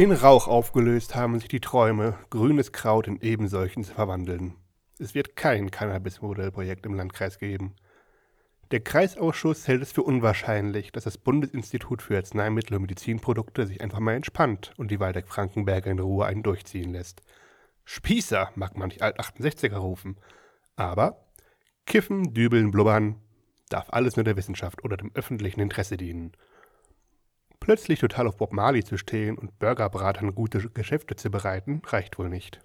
In Rauch aufgelöst haben sich die Träume, grünes Kraut in ebensolchen zu verwandeln. Es wird kein Cannabis-Modellprojekt im Landkreis geben. Der Kreisausschuss hält es für unwahrscheinlich, dass das Bundesinstitut für Arzneimittel und Medizinprodukte sich einfach mal entspannt und die Waldeck-Frankenberger in Ruhe einen durchziehen lässt. Spießer mag manch Alt-68er rufen. Aber Kiffen, Dübeln, Blubbern darf alles nur der Wissenschaft oder dem öffentlichen Interesse dienen. Plötzlich total auf Bob Marley zu stehen und Burgerbratern gute Geschäfte zu bereiten, reicht wohl nicht.